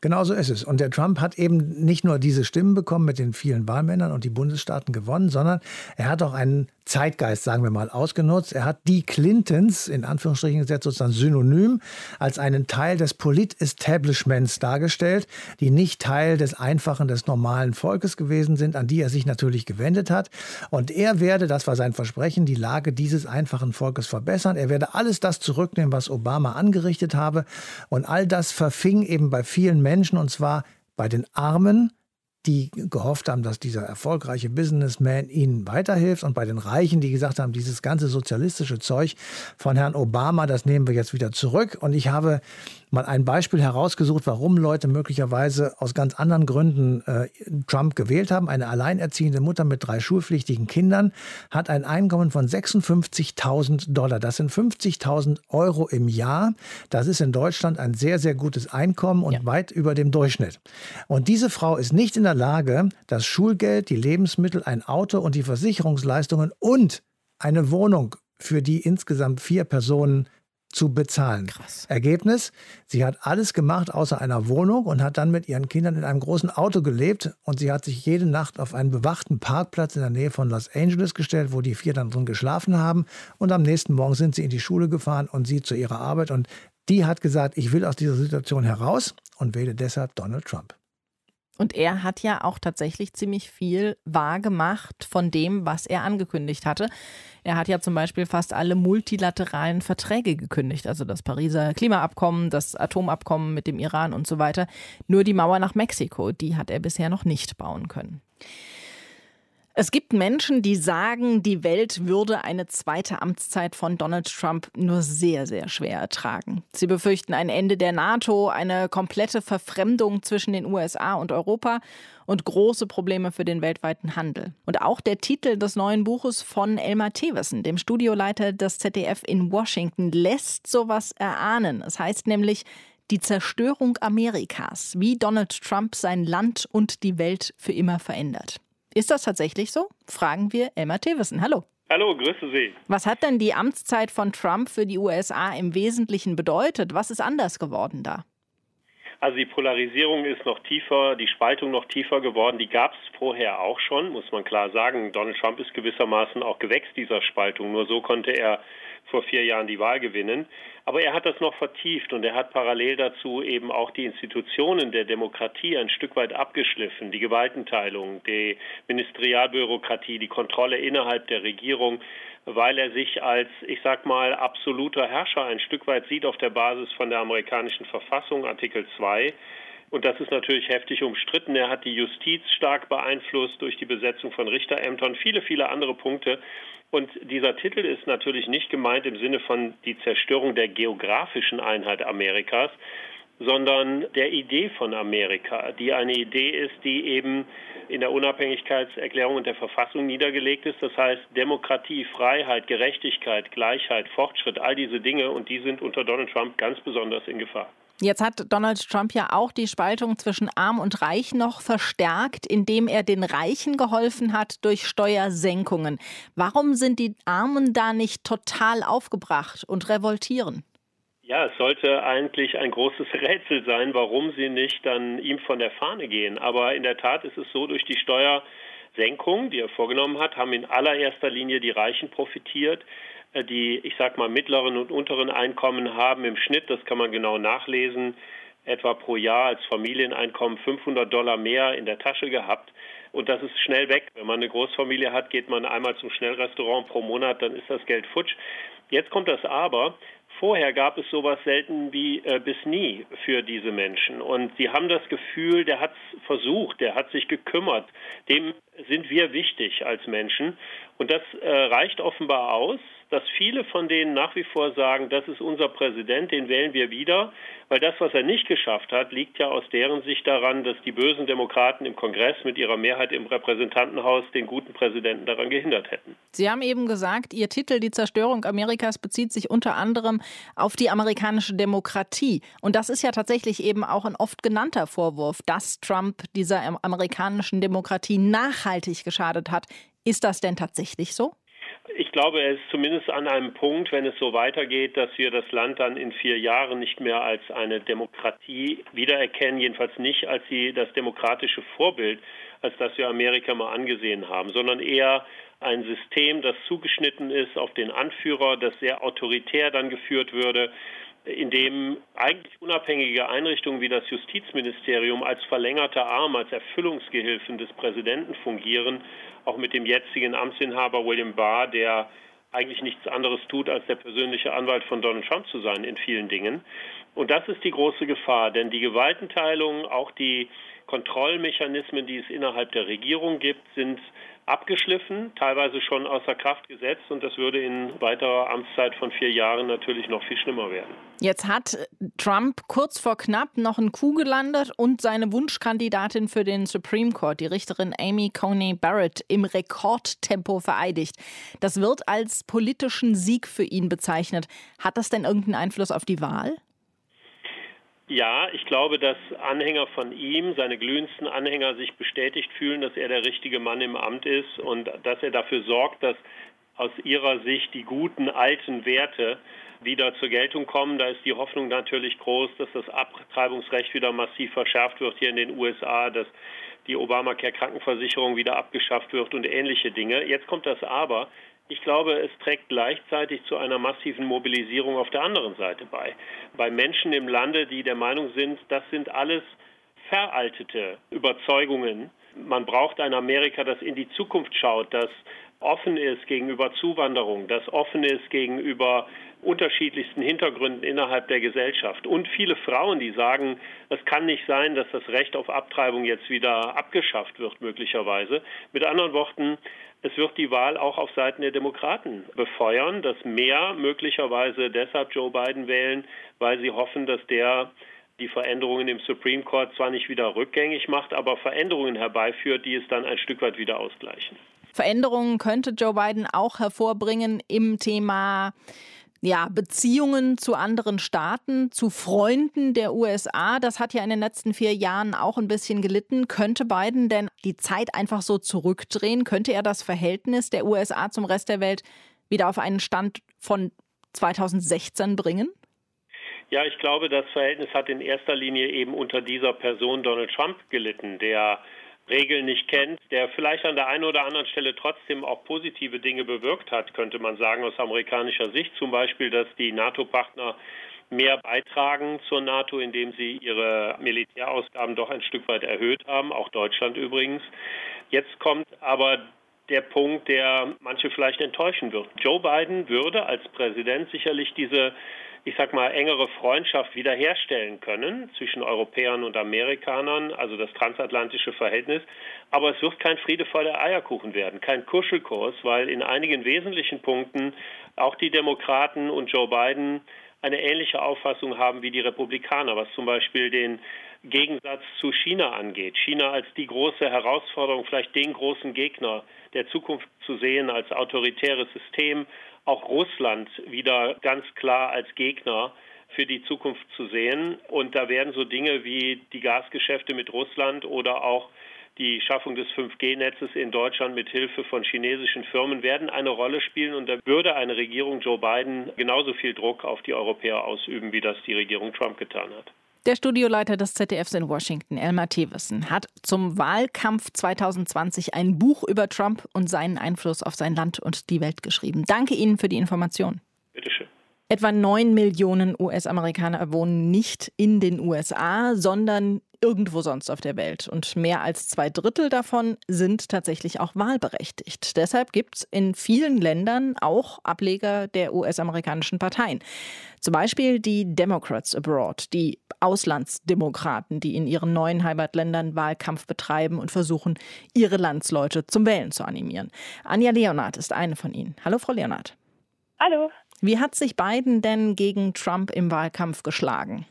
Genau so ist es. Und der Trump hat eben nicht nur diese Stimmen bekommen mit den vielen Wahlmännern und die Bundesstaaten gewonnen, sondern er hat auch einen Zeitgeist, sagen wir mal, ausgenutzt. Er hat die Clintons, in Anführungsstrichen gesetzt, sozusagen synonym, als einen Teil des Polit-Establishments dargestellt, die nicht Teil des einfachen, des normalen Volkes gewesen sind, an die er sich natürlich gewendet hat. Und er werde, das war sein Versprechen, die Lage dieses einfachen Volkes verbessern. Er werde alles das zurücknehmen, was Obama angerichtet habe. Und all das verfing eben bei vielen Menschen, und zwar bei den Armen, die gehofft haben, dass dieser erfolgreiche Businessman ihnen weiterhilft und bei den Reichen, die gesagt haben, dieses ganze sozialistische Zeug von Herrn Obama, das nehmen wir jetzt wieder zurück. Und ich habe mal ein Beispiel herausgesucht, warum Leute möglicherweise aus ganz anderen Gründen äh, Trump gewählt haben. Eine alleinerziehende Mutter mit drei schulpflichtigen Kindern hat ein Einkommen von 56.000 Dollar. Das sind 50.000 Euro im Jahr. Das ist in Deutschland ein sehr, sehr gutes Einkommen und ja. weit über dem Durchschnitt. Und diese Frau ist nicht in der Lage, das Schulgeld, die Lebensmittel, ein Auto und die Versicherungsleistungen und eine Wohnung für die insgesamt vier Personen zu bezahlen. Krass. Ergebnis, sie hat alles gemacht außer einer Wohnung und hat dann mit ihren Kindern in einem großen Auto gelebt und sie hat sich jede Nacht auf einen bewachten Parkplatz in der Nähe von Los Angeles gestellt, wo die vier dann drin geschlafen haben und am nächsten Morgen sind sie in die Schule gefahren und sie zu ihrer Arbeit und die hat gesagt, ich will aus dieser Situation heraus und wähle deshalb Donald Trump. Und er hat ja auch tatsächlich ziemlich viel wahrgemacht von dem, was er angekündigt hatte. Er hat ja zum Beispiel fast alle multilateralen Verträge gekündigt, also das Pariser Klimaabkommen, das Atomabkommen mit dem Iran und so weiter. Nur die Mauer nach Mexiko, die hat er bisher noch nicht bauen können. Es gibt Menschen, die sagen, die Welt würde eine zweite Amtszeit von Donald Trump nur sehr, sehr schwer ertragen. Sie befürchten ein Ende der NATO, eine komplette Verfremdung zwischen den USA und Europa und große Probleme für den weltweiten Handel. Und auch der Titel des neuen Buches von Elmar Thewissen, dem Studioleiter des ZDF in Washington, lässt sowas erahnen. Es heißt nämlich die Zerstörung Amerikas, wie Donald Trump sein Land und die Welt für immer verändert. Ist das tatsächlich so? Fragen wir Elmar Thewissen. Hallo. Hallo, grüße Sie. Was hat denn die Amtszeit von Trump für die USA im Wesentlichen bedeutet? Was ist anders geworden da? Also die Polarisierung ist noch tiefer, die Spaltung noch tiefer geworden. Die gab es vorher auch schon, muss man klar sagen. Donald Trump ist gewissermaßen auch gewächst dieser Spaltung. Nur so konnte er vor vier Jahren die Wahl gewinnen. Aber er hat das noch vertieft und er hat parallel dazu eben auch die Institutionen der Demokratie ein Stück weit abgeschliffen. Die Gewaltenteilung, die Ministerialbürokratie, die Kontrolle innerhalb der Regierung, weil er sich als, ich sag mal, absoluter Herrscher ein Stück weit sieht auf der Basis von der amerikanischen Verfassung, Artikel 2. Und das ist natürlich heftig umstritten. Er hat die Justiz stark beeinflusst durch die Besetzung von Richterämtern, viele, viele andere Punkte. Und dieser Titel ist natürlich nicht gemeint im Sinne von die Zerstörung der geografischen Einheit Amerikas, sondern der Idee von Amerika, die eine Idee ist, die eben in der Unabhängigkeitserklärung und der Verfassung niedergelegt ist. Das heißt Demokratie, Freiheit, Gerechtigkeit, Gleichheit, Fortschritt, all diese Dinge und die sind unter Donald Trump ganz besonders in Gefahr. Jetzt hat Donald Trump ja auch die Spaltung zwischen Arm und Reich noch verstärkt, indem er den Reichen geholfen hat durch Steuersenkungen. Warum sind die Armen da nicht total aufgebracht und revoltieren? Ja, es sollte eigentlich ein großes Rätsel sein, warum sie nicht dann ihm von der Fahne gehen. Aber in der Tat ist es so, durch die Steuersenkung, die er vorgenommen hat, haben in allererster Linie die Reichen profitiert. Äh, die, ich sag mal, mittleren und unteren Einkommen haben im Schnitt, das kann man genau nachlesen, etwa pro Jahr als Familieneinkommen 500 Dollar mehr in der Tasche gehabt. Und das ist schnell weg. Wenn man eine Großfamilie hat, geht man einmal zum Schnellrestaurant pro Monat, dann ist das Geld futsch. Jetzt kommt das Aber. Vorher gab es sowas selten wie äh, bis nie für diese Menschen. Und sie haben das Gefühl, der hat es versucht, der hat sich gekümmert. Dem sind wir wichtig als Menschen. Und das äh, reicht offenbar aus, dass viele von denen nach wie vor sagen, das ist unser Präsident, den wählen wir wieder, weil das, was er nicht geschafft hat, liegt ja aus deren Sicht daran, dass die bösen Demokraten im Kongress mit ihrer Mehrheit im Repräsentantenhaus den guten Präsidenten daran gehindert hätten. Sie haben eben gesagt, Ihr Titel Die Zerstörung Amerikas bezieht sich unter anderem auf die amerikanische Demokratie. Und das ist ja tatsächlich eben auch ein oft genannter Vorwurf, dass Trump dieser amerikanischen Demokratie nachhaltig geschadet hat. Ist das denn tatsächlich so? Ich glaube, er ist zumindest an einem Punkt, wenn es so weitergeht, dass wir das Land dann in vier Jahren nicht mehr als eine Demokratie wiedererkennen, jedenfalls nicht als die, das demokratische Vorbild, als das wir Amerika mal angesehen haben, sondern eher ein System, das zugeschnitten ist auf den Anführer, das sehr autoritär dann geführt würde, in dem eigentlich unabhängige Einrichtungen wie das Justizministerium als verlängerter Arm, als Erfüllungsgehilfen des Präsidenten fungieren auch mit dem jetzigen Amtsinhaber William Barr, der eigentlich nichts anderes tut, als der persönliche Anwalt von Donald Trump zu sein in vielen Dingen. Und das ist die große Gefahr, denn die Gewaltenteilung, auch die Kontrollmechanismen, die es innerhalb der Regierung gibt, sind abgeschliffen, teilweise schon außer Kraft gesetzt und das würde in weiterer Amtszeit von vier Jahren natürlich noch viel schlimmer werden. Jetzt hat Trump kurz vor knapp noch einen Coup gelandet und seine Wunschkandidatin für den Supreme Court, die Richterin Amy Coney Barrett, im Rekordtempo vereidigt. Das wird als politischen Sieg für ihn bezeichnet. Hat das denn irgendeinen Einfluss auf die Wahl? Ja, ich glaube, dass Anhänger von ihm, seine glühendsten Anhänger, sich bestätigt fühlen, dass er der richtige Mann im Amt ist und dass er dafür sorgt, dass aus ihrer Sicht die guten alten Werte wieder zur Geltung kommen. Da ist die Hoffnung natürlich groß, dass das Abtreibungsrecht wieder massiv verschärft wird hier in den USA, dass die Obamacare-Krankenversicherung wieder abgeschafft wird und ähnliche Dinge. Jetzt kommt das Aber. Ich glaube, es trägt gleichzeitig zu einer massiven Mobilisierung auf der anderen Seite bei. Bei Menschen im Lande, die der Meinung sind, das sind alles veraltete Überzeugungen. Man braucht ein Amerika, das in die Zukunft schaut, das offen ist gegenüber Zuwanderung, das offen ist gegenüber unterschiedlichsten Hintergründen innerhalb der Gesellschaft. Und viele Frauen, die sagen, es kann nicht sein, dass das Recht auf Abtreibung jetzt wieder abgeschafft wird, möglicherweise. Mit anderen Worten, es wird die Wahl auch auf Seiten der Demokraten befeuern, dass mehr möglicherweise deshalb Joe Biden wählen, weil sie hoffen, dass der die Veränderungen im Supreme Court zwar nicht wieder rückgängig macht, aber Veränderungen herbeiführt, die es dann ein Stück weit wieder ausgleichen. Veränderungen könnte Joe Biden auch hervorbringen im Thema ja, Beziehungen zu anderen Staaten, zu Freunden der USA. Das hat ja in den letzten vier Jahren auch ein bisschen gelitten. Könnte Biden denn die Zeit einfach so zurückdrehen? Könnte er das Verhältnis der USA zum Rest der Welt wieder auf einen Stand von 2016 bringen? Ja, ich glaube, das Verhältnis hat in erster Linie eben unter dieser Person Donald Trump gelitten, der Regeln nicht kennt, der vielleicht an der einen oder anderen Stelle trotzdem auch positive Dinge bewirkt hat, könnte man sagen, aus amerikanischer Sicht. Zum Beispiel, dass die NATO-Partner mehr beitragen zur NATO, indem sie ihre Militärausgaben doch ein Stück weit erhöht haben, auch Deutschland übrigens. Jetzt kommt aber der Punkt, der manche vielleicht enttäuschen wird. Joe Biden würde als Präsident sicherlich diese ich sag mal, engere Freundschaft wiederherstellen können zwischen Europäern und Amerikanern, also das transatlantische Verhältnis. Aber es wird kein friedevoller Eierkuchen werden, kein Kuschelkurs, weil in einigen wesentlichen Punkten auch die Demokraten und Joe Biden eine ähnliche Auffassung haben wie die Republikaner, was zum Beispiel den Gegensatz zu China angeht. China als die große Herausforderung, vielleicht den großen Gegner der Zukunft zu sehen als autoritäres System, auch Russland wieder ganz klar als Gegner für die Zukunft zu sehen. Und da werden so Dinge wie die Gasgeschäfte mit Russland oder auch die Schaffung des 5G-Netzes in Deutschland mit Hilfe von chinesischen Firmen werden eine Rolle spielen und da würde eine Regierung Joe Biden genauso viel Druck auf die Europäer ausüben, wie das die Regierung Trump getan hat. Der Studioleiter des ZDFs in Washington, Elmar Thewissen, hat zum Wahlkampf 2020 ein Buch über Trump und seinen Einfluss auf sein Land und die Welt geschrieben. Danke Ihnen für die Information. Bitteschön. Etwa 9 Millionen US-Amerikaner wohnen nicht in den USA, sondern irgendwo sonst auf der Welt. Und mehr als zwei Drittel davon sind tatsächlich auch wahlberechtigt. Deshalb gibt es in vielen Ländern auch Ableger der US-amerikanischen Parteien. Zum Beispiel die Democrats Abroad, die Auslandsdemokraten, die in ihren neuen Heimatländern Wahlkampf betreiben und versuchen, ihre Landsleute zum Wählen zu animieren. Anja Leonard ist eine von ihnen. Hallo, Frau Leonard. Hallo. Wie hat sich Biden denn gegen Trump im Wahlkampf geschlagen?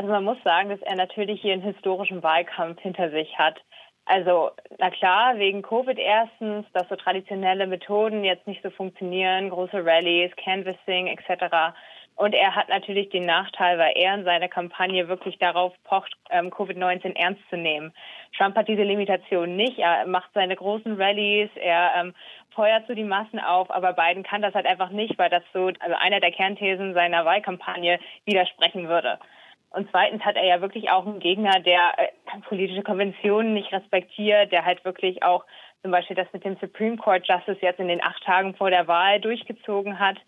Also man muss sagen, dass er natürlich hier einen historischen Wahlkampf hinter sich hat. Also, na klar, wegen Covid erstens, dass so traditionelle Methoden jetzt nicht so funktionieren, große Rallyes, Canvassing etc. Und er hat natürlich den Nachteil, weil er in seiner Kampagne wirklich darauf pocht, ähm, Covid-19 ernst zu nehmen. Trump hat diese Limitation nicht. Er macht seine großen Rallyes, er ähm, feuert so die Massen auf, aber Biden kann das halt einfach nicht, weil das so also einer der Kernthesen seiner Wahlkampagne widersprechen würde. Und zweitens hat er ja wirklich auch einen Gegner, der äh, politische Konventionen nicht respektiert, der halt wirklich auch zum Beispiel das mit dem Supreme Court Justice jetzt in den acht Tagen vor der Wahl durchgezogen hat.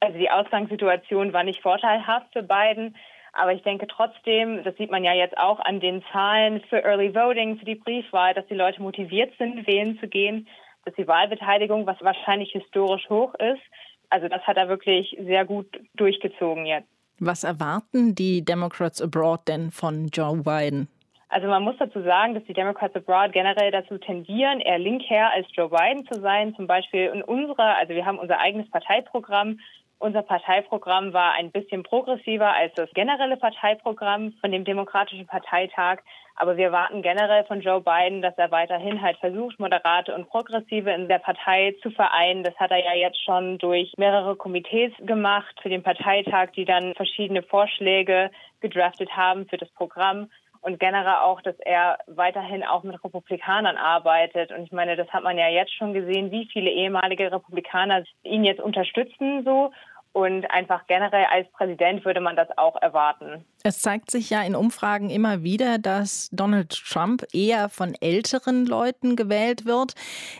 Also die Ausgangssituation war nicht vorteilhaft für Biden. Aber ich denke trotzdem, das sieht man ja jetzt auch an den Zahlen für Early Voting, für die Briefwahl, dass die Leute motiviert sind, wählen zu gehen, dass die Wahlbeteiligung, was wahrscheinlich historisch hoch ist, also das hat er wirklich sehr gut durchgezogen jetzt. Was erwarten die Democrats Abroad denn von Joe Biden? Also man muss dazu sagen, dass die Democrats abroad generell dazu tendieren, eher linkher als Joe Biden zu sein. Zum Beispiel in unserer, also wir haben unser eigenes Parteiprogramm. Unser Parteiprogramm war ein bisschen progressiver als das generelle Parteiprogramm von dem Demokratischen Parteitag. Aber wir warten generell von Joe Biden, dass er weiterhin halt versucht, Moderate und Progressive in der Partei zu vereinen. Das hat er ja jetzt schon durch mehrere Komitees gemacht für den Parteitag, die dann verschiedene Vorschläge gedraftet haben für das Programm und generell auch, dass er weiterhin auch mit Republikanern arbeitet. Und ich meine, das hat man ja jetzt schon gesehen, wie viele ehemalige Republikaner ihn jetzt unterstützen so. Und einfach generell als Präsident würde man das auch erwarten. Es zeigt sich ja in Umfragen immer wieder, dass Donald Trump eher von älteren Leuten gewählt wird.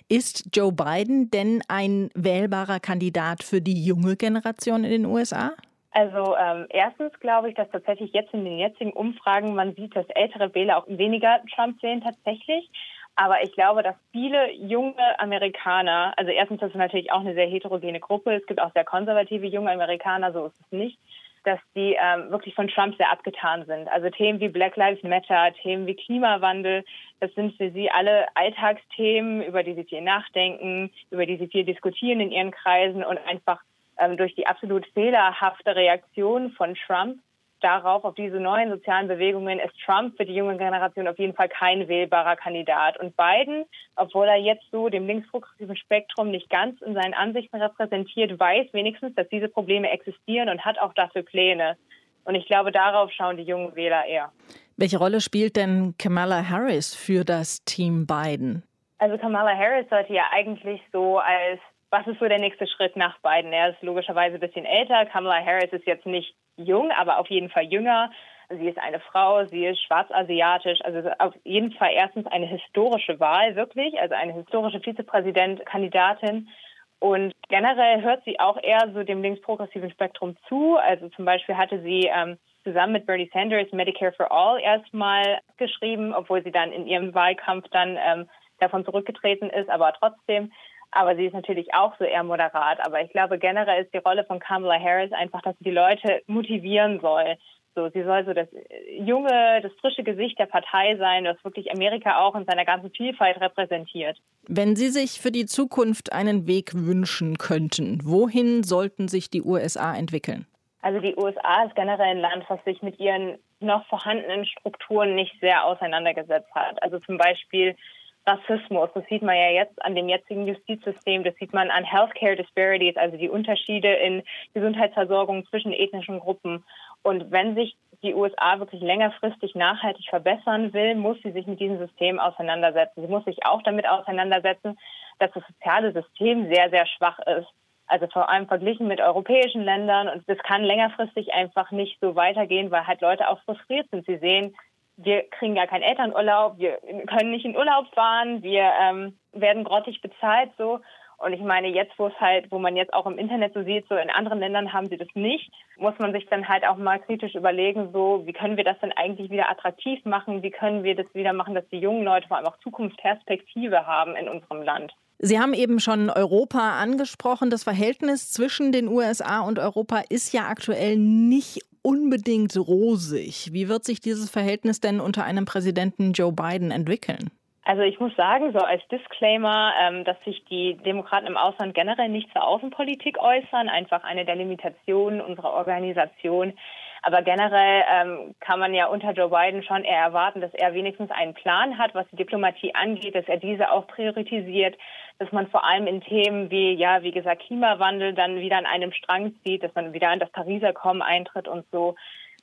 Ist Joe Biden denn ein wählbarer Kandidat für die junge Generation in den USA? Also ähm, erstens glaube ich, dass tatsächlich jetzt in den jetzigen Umfragen man sieht, dass ältere Wähler auch weniger Trump wählen tatsächlich. Aber ich glaube, dass viele junge Amerikaner, also erstens, das ist natürlich auch eine sehr heterogene Gruppe. Es gibt auch sehr konservative junge Amerikaner, so ist es nicht, dass die ähm, wirklich von Trump sehr abgetan sind. Also Themen wie Black Lives Matter, Themen wie Klimawandel, das sind für sie alle Alltagsthemen, über die sie viel nachdenken, über die sie viel diskutieren in ihren Kreisen und einfach ähm, durch die absolut fehlerhafte Reaktion von Trump darauf, auf diese neuen sozialen Bewegungen, ist Trump für die junge Generation auf jeden Fall kein wählbarer Kandidat. Und Biden, obwohl er jetzt so dem linksprogressiven Spektrum nicht ganz in seinen Ansichten repräsentiert, weiß wenigstens, dass diese Probleme existieren und hat auch dafür Pläne. Und ich glaube, darauf schauen die jungen Wähler eher. Welche Rolle spielt denn Kamala Harris für das Team Biden? Also Kamala Harris sollte ja eigentlich so als was ist so der nächste Schritt nach Biden? Er ist logischerweise ein bisschen älter. Kamala Harris ist jetzt nicht jung, aber auf jeden Fall jünger. Sie ist eine Frau, sie ist schwarzasiatisch, also auf jeden Fall erstens eine historische Wahl, wirklich, also eine historische Vizepräsidentkandidatin. Und generell hört sie auch eher so dem linksprogressiven Spektrum zu. Also zum Beispiel hatte sie ähm, zusammen mit Bernie Sanders Medicare for All erstmal geschrieben, obwohl sie dann in ihrem Wahlkampf dann ähm, davon zurückgetreten ist, aber trotzdem aber sie ist natürlich auch so eher moderat. Aber ich glaube, generell ist die Rolle von Kamala Harris einfach, dass sie die Leute motivieren soll. So, sie soll so das junge, das frische Gesicht der Partei sein, das wirklich Amerika auch in seiner ganzen Vielfalt repräsentiert. Wenn Sie sich für die Zukunft einen Weg wünschen könnten, wohin sollten sich die USA entwickeln? Also die USA ist generell ein Land, was sich mit ihren noch vorhandenen Strukturen nicht sehr auseinandergesetzt hat. Also zum Beispiel Rassismus. Das sieht man ja jetzt an dem jetzigen Justizsystem. Das sieht man an Healthcare Disparities, also die Unterschiede in Gesundheitsversorgung zwischen ethnischen Gruppen. Und wenn sich die USA wirklich längerfristig nachhaltig verbessern will, muss sie sich mit diesem System auseinandersetzen. Sie muss sich auch damit auseinandersetzen, dass das soziale System sehr, sehr schwach ist. Also vor allem verglichen mit europäischen Ländern. Und das kann längerfristig einfach nicht so weitergehen, weil halt Leute auch frustriert sind. Sie sehen, wir kriegen gar keinen Elternurlaub, wir können nicht in Urlaub fahren, wir ähm, werden grottig bezahlt so. Und ich meine, jetzt, wo es halt, wo man jetzt auch im Internet so sieht, so in anderen Ländern haben sie das nicht, muss man sich dann halt auch mal kritisch überlegen, so, wie können wir das denn eigentlich wieder attraktiv machen? Wie können wir das wieder machen, dass die jungen Leute vor allem auch Zukunftsperspektive haben in unserem Land? Sie haben eben schon Europa angesprochen. Das Verhältnis zwischen den USA und Europa ist ja aktuell nicht unbedingt rosig. Wie wird sich dieses Verhältnis denn unter einem Präsidenten Joe Biden entwickeln? Also ich muss sagen, so als Disclaimer, ähm, dass sich die Demokraten im Ausland generell nicht zur Außenpolitik äußern, einfach eine der Limitationen unserer Organisation. Aber generell ähm, kann man ja unter Joe Biden schon eher erwarten, dass er wenigstens einen Plan hat, was die Diplomatie angeht, dass er diese auch priorisiert, dass man vor allem in Themen wie, ja, wie gesagt, Klimawandel dann wieder an einem Strang zieht, dass man wieder an das Pariser Kommen eintritt und so.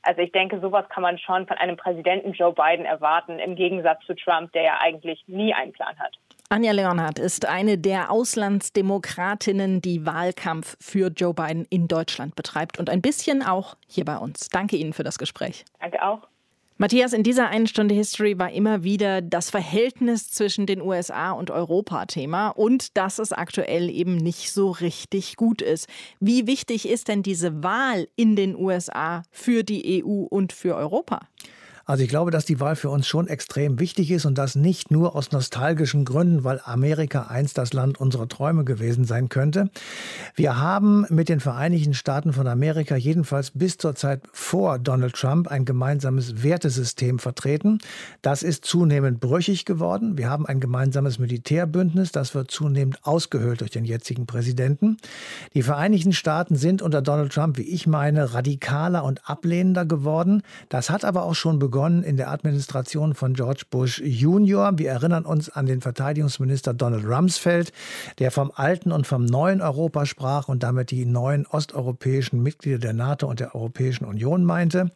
Also ich denke, sowas kann man schon von einem Präsidenten Joe Biden erwarten, im Gegensatz zu Trump, der ja eigentlich nie einen Plan hat. Anja Leonhardt ist eine der Auslandsdemokratinnen, die Wahlkampf für Joe Biden in Deutschland betreibt und ein bisschen auch hier bei uns. Danke Ihnen für das Gespräch. Danke auch. Matthias, in dieser einen Stunde History war immer wieder das Verhältnis zwischen den USA und Europa Thema und dass es aktuell eben nicht so richtig gut ist. Wie wichtig ist denn diese Wahl in den USA für die EU und für Europa? Also ich glaube, dass die Wahl für uns schon extrem wichtig ist und das nicht nur aus nostalgischen Gründen, weil Amerika einst das Land unserer Träume gewesen sein könnte. Wir haben mit den Vereinigten Staaten von Amerika jedenfalls bis zur Zeit vor Donald Trump ein gemeinsames Wertesystem vertreten. Das ist zunehmend brüchig geworden. Wir haben ein gemeinsames Militärbündnis, das wird zunehmend ausgehöhlt durch den jetzigen Präsidenten. Die Vereinigten Staaten sind unter Donald Trump, wie ich meine, radikaler und ablehnender geworden. Das hat aber auch schon begonnen begonnen in der Administration von George Bush Junior. Wir erinnern uns an den Verteidigungsminister Donald Rumsfeld, der vom alten und vom neuen Europa sprach und damit die neuen osteuropäischen Mitglieder der NATO und der Europäischen Union meinte.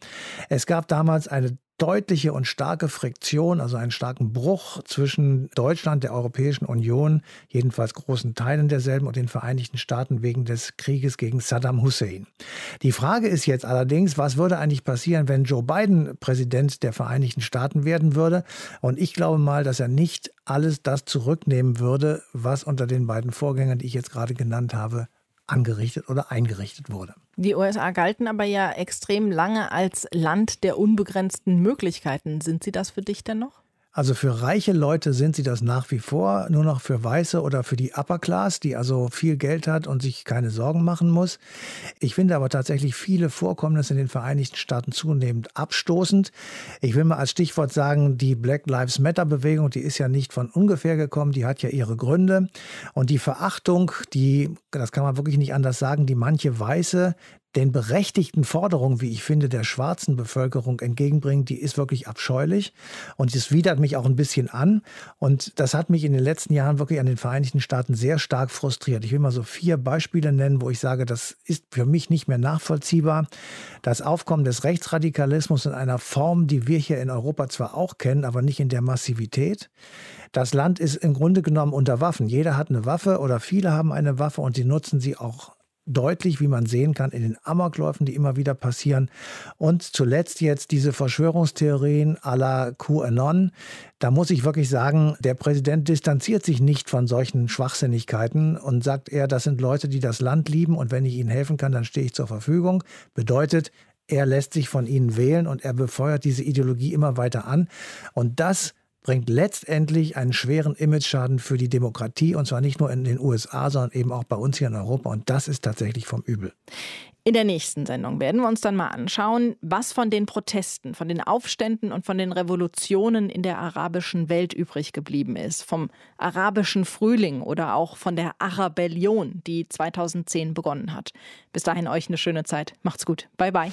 Es gab damals eine deutliche und starke Friktion, also einen starken Bruch zwischen Deutschland, der Europäischen Union, jedenfalls großen Teilen derselben und den Vereinigten Staaten wegen des Krieges gegen Saddam Hussein. Die Frage ist jetzt allerdings, was würde eigentlich passieren, wenn Joe Biden Präsident der Vereinigten Staaten werden würde? Und ich glaube mal, dass er nicht alles das zurücknehmen würde, was unter den beiden Vorgängern, die ich jetzt gerade genannt habe, angerichtet oder eingerichtet wurde. Die USA galten aber ja extrem lange als Land der unbegrenzten Möglichkeiten. Sind sie das für dich denn noch? Also für reiche Leute sind sie das nach wie vor, nur noch für Weiße oder für die Upper Class, die also viel Geld hat und sich keine Sorgen machen muss. Ich finde aber tatsächlich viele Vorkommnisse in den Vereinigten Staaten zunehmend abstoßend. Ich will mal als Stichwort sagen, die Black Lives Matter Bewegung, die ist ja nicht von ungefähr gekommen, die hat ja ihre Gründe. Und die Verachtung, die, das kann man wirklich nicht anders sagen, die manche Weiße den berechtigten Forderungen, wie ich finde, der schwarzen Bevölkerung entgegenbringen, die ist wirklich abscheulich. Und es widert mich auch ein bisschen an. Und das hat mich in den letzten Jahren wirklich an den Vereinigten Staaten sehr stark frustriert. Ich will mal so vier Beispiele nennen, wo ich sage, das ist für mich nicht mehr nachvollziehbar. Das Aufkommen des Rechtsradikalismus in einer Form, die wir hier in Europa zwar auch kennen, aber nicht in der Massivität. Das Land ist im Grunde genommen unter Waffen. Jeder hat eine Waffe oder viele haben eine Waffe und sie nutzen sie auch deutlich, wie man sehen kann, in den Amokläufen, die immer wieder passieren. Und zuletzt jetzt diese Verschwörungstheorien à la QAnon. Da muss ich wirklich sagen, der Präsident distanziert sich nicht von solchen Schwachsinnigkeiten und sagt er, das sind Leute, die das Land lieben und wenn ich ihnen helfen kann, dann stehe ich zur Verfügung. Bedeutet, er lässt sich von ihnen wählen und er befeuert diese Ideologie immer weiter an. Und das bringt letztendlich einen schweren Imageschaden für die Demokratie und zwar nicht nur in den USA, sondern eben auch bei uns hier in Europa und das ist tatsächlich vom Übel. In der nächsten Sendung werden wir uns dann mal anschauen, was von den Protesten, von den Aufständen und von den Revolutionen in der arabischen Welt übrig geblieben ist. Vom arabischen Frühling oder auch von der Arabellion, die 2010 begonnen hat. Bis dahin euch eine schöne Zeit. Macht's gut. Bye bye.